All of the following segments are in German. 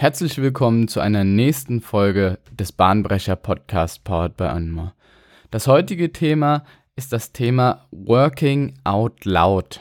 Herzlich willkommen zu einer nächsten Folge des Bahnbrecher Podcast Powered by Anma. Das heutige Thema ist das Thema Working Out Loud.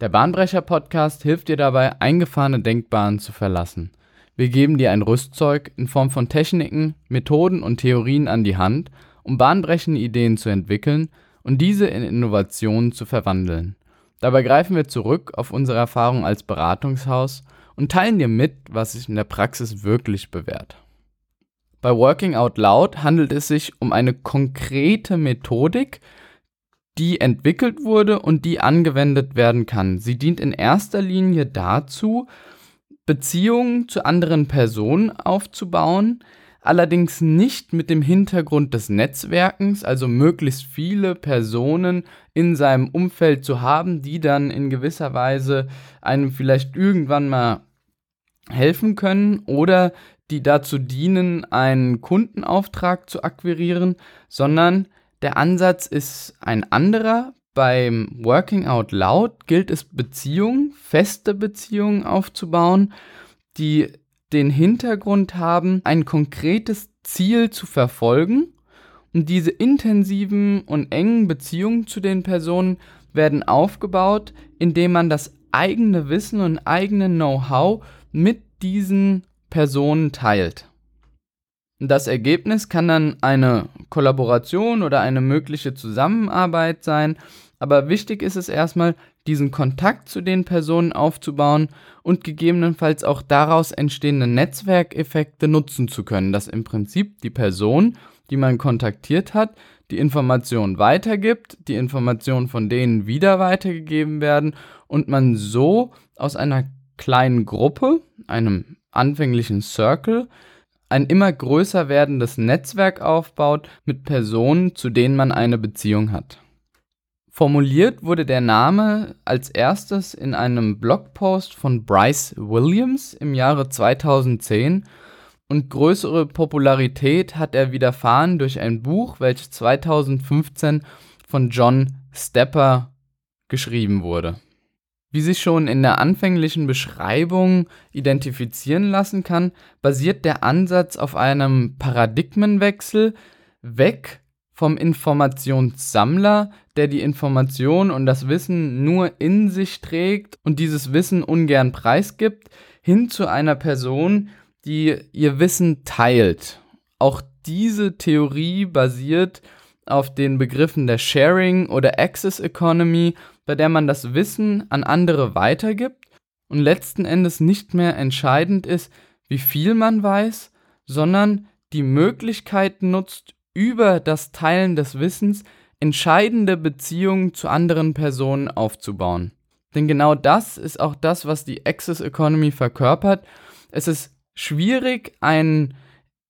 Der Bahnbrecher Podcast hilft dir dabei, eingefahrene Denkbahnen zu verlassen. Wir geben dir ein Rüstzeug in Form von Techniken, Methoden und Theorien an die Hand, um bahnbrechende Ideen zu entwickeln und diese in Innovationen zu verwandeln. Dabei greifen wir zurück auf unsere Erfahrung als Beratungshaus und teilen dir mit, was sich in der Praxis wirklich bewährt. Bei Working Out Loud handelt es sich um eine konkrete Methodik, die entwickelt wurde und die angewendet werden kann. Sie dient in erster Linie dazu, Beziehungen zu anderen Personen aufzubauen, allerdings nicht mit dem Hintergrund des Netzwerkens, also möglichst viele Personen in seinem Umfeld zu haben, die dann in gewisser Weise einem vielleicht irgendwann mal helfen können oder die dazu dienen, einen Kundenauftrag zu akquirieren, sondern der Ansatz ist ein anderer. Beim Working Out Loud gilt es, Beziehungen, feste Beziehungen aufzubauen, die den Hintergrund haben, ein konkretes Ziel zu verfolgen. Und diese intensiven und engen Beziehungen zu den Personen werden aufgebaut, indem man das eigene Wissen und eigene Know-how mit diesen Personen teilt. Das Ergebnis kann dann eine Kollaboration oder eine mögliche Zusammenarbeit sein, aber wichtig ist es erstmal, diesen Kontakt zu den Personen aufzubauen und gegebenenfalls auch daraus entstehende Netzwerkeffekte nutzen zu können, dass im Prinzip die Person, die man kontaktiert hat, die Information weitergibt, die Informationen von denen wieder weitergegeben werden und man so aus einer kleinen Gruppe, einem anfänglichen Circle, ein immer größer werdendes Netzwerk aufbaut mit Personen, zu denen man eine Beziehung hat. Formuliert wurde der Name als erstes in einem Blogpost von Bryce Williams im Jahre 2010 und größere Popularität hat er widerfahren durch ein Buch, welches 2015 von John Stepper geschrieben wurde. Wie sich schon in der anfänglichen Beschreibung identifizieren lassen kann, basiert der Ansatz auf einem Paradigmenwechsel weg vom Informationssammler, der die Information und das Wissen nur in sich trägt und dieses Wissen ungern preisgibt, hin zu einer Person, die ihr Wissen teilt. Auch diese Theorie basiert auf den Begriffen der Sharing oder Access Economy bei der man das Wissen an andere weitergibt und letzten Endes nicht mehr entscheidend ist, wie viel man weiß, sondern die Möglichkeit nutzt, über das Teilen des Wissens entscheidende Beziehungen zu anderen Personen aufzubauen. Denn genau das ist auch das, was die Access Economy verkörpert. Es ist schwierig, einen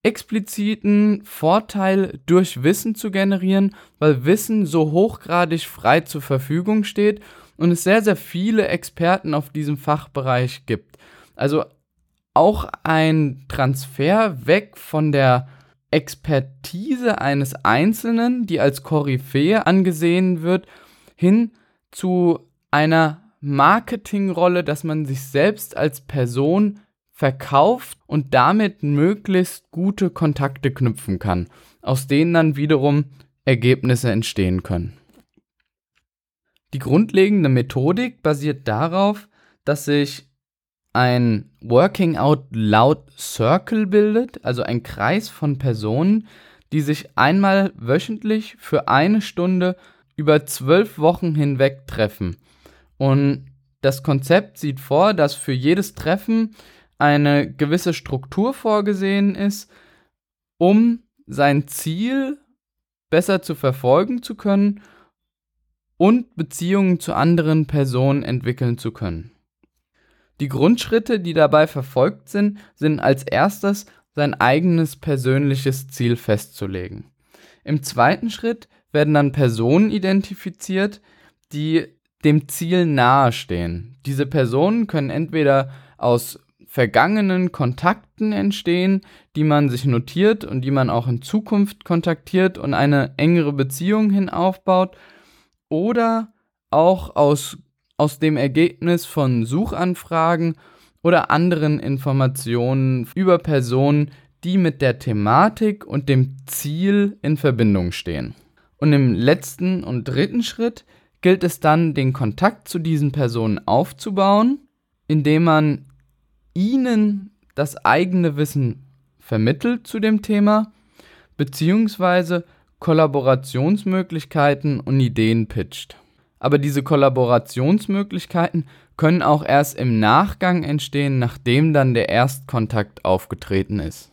expliziten Vorteil durch Wissen zu generieren, weil Wissen so hochgradig frei zur Verfügung steht und es sehr, sehr viele Experten auf diesem Fachbereich gibt. Also auch ein Transfer weg von der Expertise eines Einzelnen, die als Koryphäe angesehen wird, hin zu einer Marketingrolle, dass man sich selbst als Person verkauft und damit möglichst gute Kontakte knüpfen kann, aus denen dann wiederum Ergebnisse entstehen können. Die grundlegende Methodik basiert darauf, dass sich ein Working Out Loud Circle bildet, also ein Kreis von Personen, die sich einmal wöchentlich für eine Stunde über zwölf Wochen hinweg treffen. Und das Konzept sieht vor, dass für jedes Treffen eine gewisse Struktur vorgesehen ist, um sein Ziel besser zu verfolgen zu können und Beziehungen zu anderen Personen entwickeln zu können. Die Grundschritte, die dabei verfolgt sind, sind als erstes sein eigenes persönliches Ziel festzulegen. Im zweiten Schritt werden dann Personen identifiziert, die dem Ziel nahestehen. Diese Personen können entweder aus vergangenen Kontakten entstehen, die man sich notiert und die man auch in Zukunft kontaktiert und eine engere Beziehung hin aufbaut oder auch aus, aus dem Ergebnis von Suchanfragen oder anderen Informationen über Personen, die mit der Thematik und dem Ziel in Verbindung stehen. Und im letzten und dritten Schritt gilt es dann, den Kontakt zu diesen Personen aufzubauen, indem man ihnen das eigene Wissen vermittelt zu dem Thema, beziehungsweise Kollaborationsmöglichkeiten und Ideen pitcht. Aber diese Kollaborationsmöglichkeiten können auch erst im Nachgang entstehen, nachdem dann der Erstkontakt aufgetreten ist.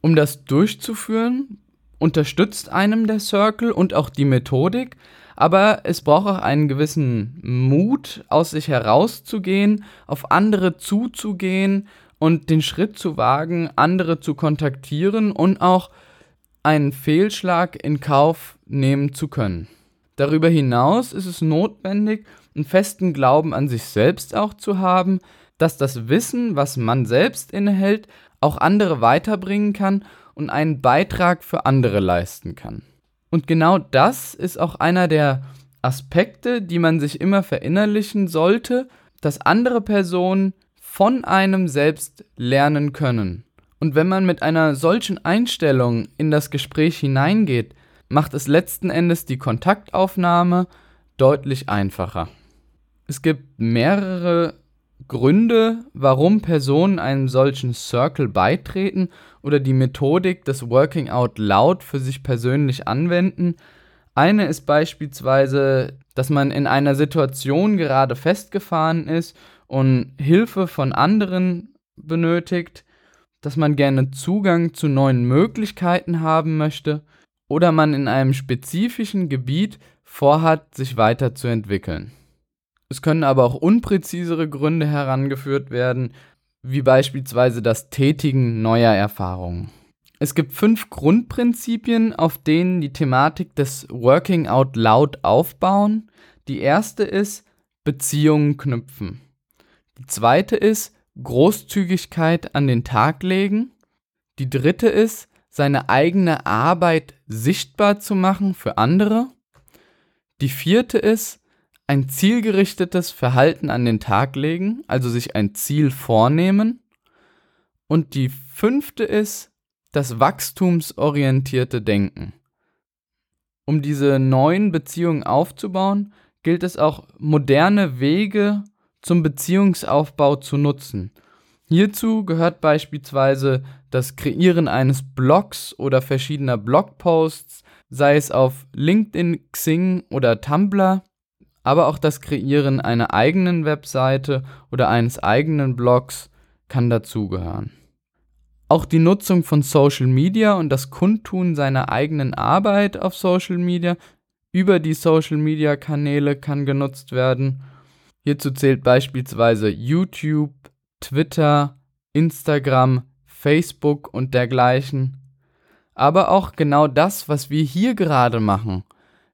Um das durchzuführen, unterstützt einem der Circle und auch die Methodik, aber es braucht auch einen gewissen Mut, aus sich herauszugehen, auf andere zuzugehen und den Schritt zu wagen, andere zu kontaktieren und auch einen Fehlschlag in Kauf nehmen zu können. Darüber hinaus ist es notwendig, einen festen Glauben an sich selbst auch zu haben, dass das Wissen, was man selbst innehält, auch andere weiterbringen kann und einen Beitrag für andere leisten kann. Und genau das ist auch einer der Aspekte, die man sich immer verinnerlichen sollte, dass andere Personen von einem selbst lernen können. Und wenn man mit einer solchen Einstellung in das Gespräch hineingeht, macht es letzten Endes die Kontaktaufnahme deutlich einfacher. Es gibt mehrere Gründe, warum Personen einem solchen Circle beitreten oder die Methodik des Working Out Loud für sich persönlich anwenden. Eine ist beispielsweise, dass man in einer Situation gerade festgefahren ist und Hilfe von anderen benötigt, dass man gerne Zugang zu neuen Möglichkeiten haben möchte oder man in einem spezifischen Gebiet vorhat, sich weiterzuentwickeln. Es können aber auch unpräzisere Gründe herangeführt werden, wie beispielsweise das Tätigen neuer Erfahrungen. Es gibt fünf Grundprinzipien, auf denen die Thematik des Working Out Loud aufbauen. Die erste ist Beziehungen knüpfen. Die zweite ist Großzügigkeit an den Tag legen. Die dritte ist seine eigene Arbeit sichtbar zu machen für andere. Die vierte ist ein zielgerichtetes Verhalten an den Tag legen, also sich ein Ziel vornehmen. Und die fünfte ist das wachstumsorientierte Denken. Um diese neuen Beziehungen aufzubauen, gilt es auch, moderne Wege zum Beziehungsaufbau zu nutzen. Hierzu gehört beispielsweise das Kreieren eines Blogs oder verschiedener Blogposts, sei es auf LinkedIn, Xing oder Tumblr aber auch das Kreieren einer eigenen Webseite oder eines eigenen Blogs kann dazugehören. Auch die Nutzung von Social Media und das Kundtun seiner eigenen Arbeit auf Social Media über die Social Media Kanäle kann genutzt werden. Hierzu zählt beispielsweise YouTube, Twitter, Instagram, Facebook und dergleichen. Aber auch genau das, was wir hier gerade machen,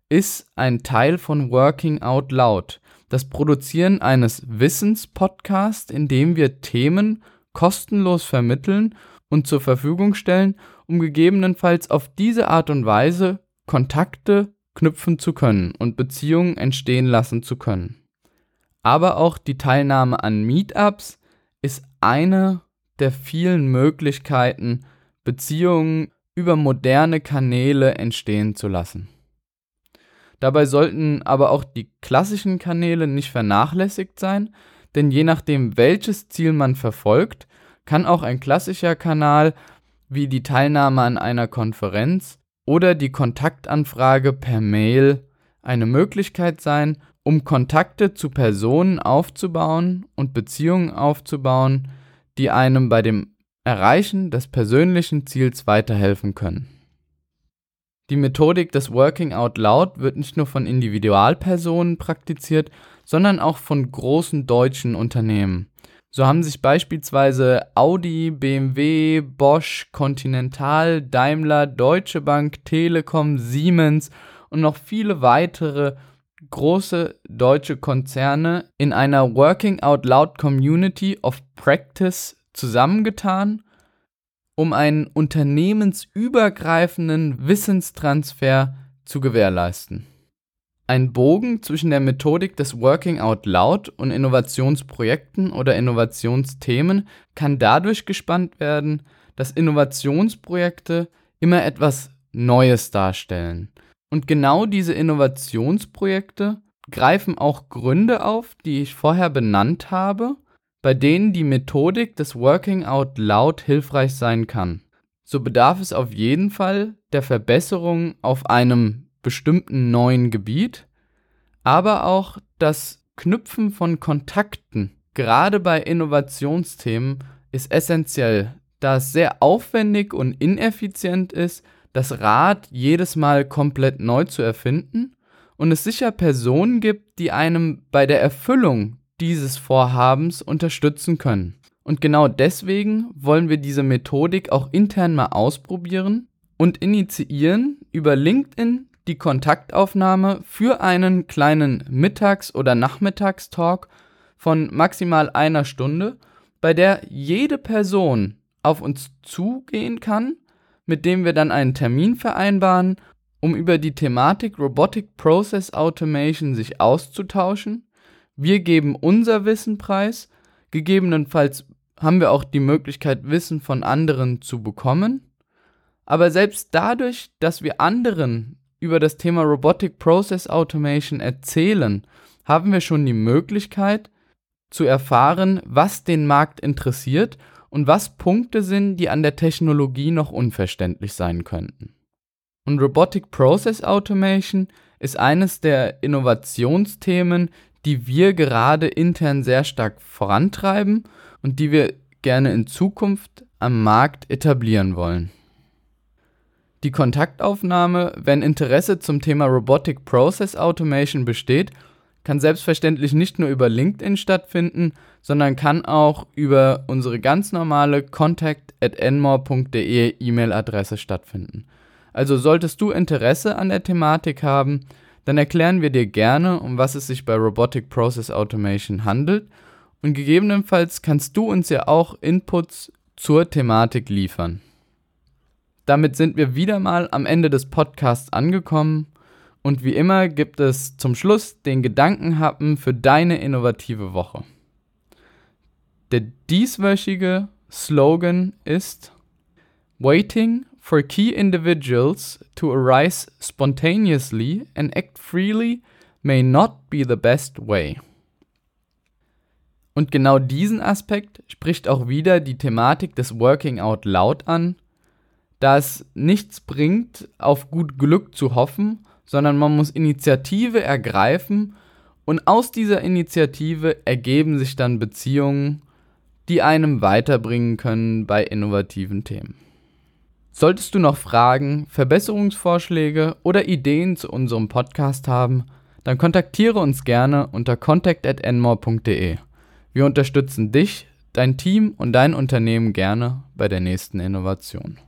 ist ein Teil von Working Out Loud, das Produzieren eines Wissenspodcasts, in dem wir Themen kostenlos vermitteln und zur Verfügung stellen, um gegebenenfalls auf diese Art und Weise Kontakte knüpfen zu können und Beziehungen entstehen lassen zu können. Aber auch die Teilnahme an Meetups ist eine der vielen Möglichkeiten, Beziehungen über moderne Kanäle entstehen zu lassen. Dabei sollten aber auch die klassischen Kanäle nicht vernachlässigt sein, denn je nachdem, welches Ziel man verfolgt, kann auch ein klassischer Kanal wie die Teilnahme an einer Konferenz oder die Kontaktanfrage per Mail eine Möglichkeit sein, um Kontakte zu Personen aufzubauen und Beziehungen aufzubauen, die einem bei dem Erreichen des persönlichen Ziels weiterhelfen können. Die Methodik des Working Out Loud wird nicht nur von Individualpersonen praktiziert, sondern auch von großen deutschen Unternehmen. So haben sich beispielsweise Audi, BMW, Bosch, Continental, Daimler, Deutsche Bank, Telekom, Siemens und noch viele weitere große deutsche Konzerne in einer Working Out Loud Community of Practice zusammengetan um einen unternehmensübergreifenden Wissenstransfer zu gewährleisten. Ein Bogen zwischen der Methodik des Working Out Loud und Innovationsprojekten oder Innovationsthemen kann dadurch gespannt werden, dass Innovationsprojekte immer etwas Neues darstellen. Und genau diese Innovationsprojekte greifen auch Gründe auf, die ich vorher benannt habe, bei denen die Methodik des Working Out Loud hilfreich sein kann. So bedarf es auf jeden Fall der Verbesserung auf einem bestimmten neuen Gebiet, aber auch das Knüpfen von Kontakten, gerade bei Innovationsthemen, ist essentiell, da es sehr aufwendig und ineffizient ist, das Rad jedes Mal komplett neu zu erfinden und es sicher Personen gibt, die einem bei der Erfüllung dieses Vorhabens unterstützen können. Und genau deswegen wollen wir diese Methodik auch intern mal ausprobieren und initiieren über LinkedIn die Kontaktaufnahme für einen kleinen Mittags- oder Nachmittagstalk von maximal einer Stunde, bei der jede Person auf uns zugehen kann, mit dem wir dann einen Termin vereinbaren um über die Thematik Robotic Process Automation sich auszutauschen. Wir geben unser Wissen preis, gegebenenfalls haben wir auch die Möglichkeit, Wissen von anderen zu bekommen. Aber selbst dadurch, dass wir anderen über das Thema Robotic Process Automation erzählen, haben wir schon die Möglichkeit zu erfahren, was den Markt interessiert und was Punkte sind, die an der Technologie noch unverständlich sein könnten. Und Robotic Process Automation ist eines der Innovationsthemen, die wir gerade intern sehr stark vorantreiben und die wir gerne in Zukunft am Markt etablieren wollen. Die Kontaktaufnahme, wenn Interesse zum Thema Robotic Process Automation besteht, kann selbstverständlich nicht nur über LinkedIn stattfinden, sondern kann auch über unsere ganz normale contact at enmore.de E-Mail-Adresse stattfinden. Also solltest du Interesse an der Thematik haben, dann erklären wir dir gerne, um was es sich bei Robotic Process Automation handelt und gegebenenfalls kannst du uns ja auch Inputs zur Thematik liefern. Damit sind wir wieder mal am Ende des Podcasts angekommen und wie immer gibt es zum Schluss den Gedankenhappen für deine innovative Woche. Der dieswöchige Slogan ist Waiting for key individuals to arise spontaneously and act freely may not be the best way. Und genau diesen Aspekt spricht auch wieder die Thematik des Working Out Loud an, da es nichts bringt, auf gut Glück zu hoffen, sondern man muss Initiative ergreifen und aus dieser Initiative ergeben sich dann Beziehungen, die einem weiterbringen können bei innovativen Themen. Solltest du noch Fragen, Verbesserungsvorschläge oder Ideen zu unserem Podcast haben, dann kontaktiere uns gerne unter contact@enmore.de. Wir unterstützen dich, dein Team und dein Unternehmen gerne bei der nächsten Innovation.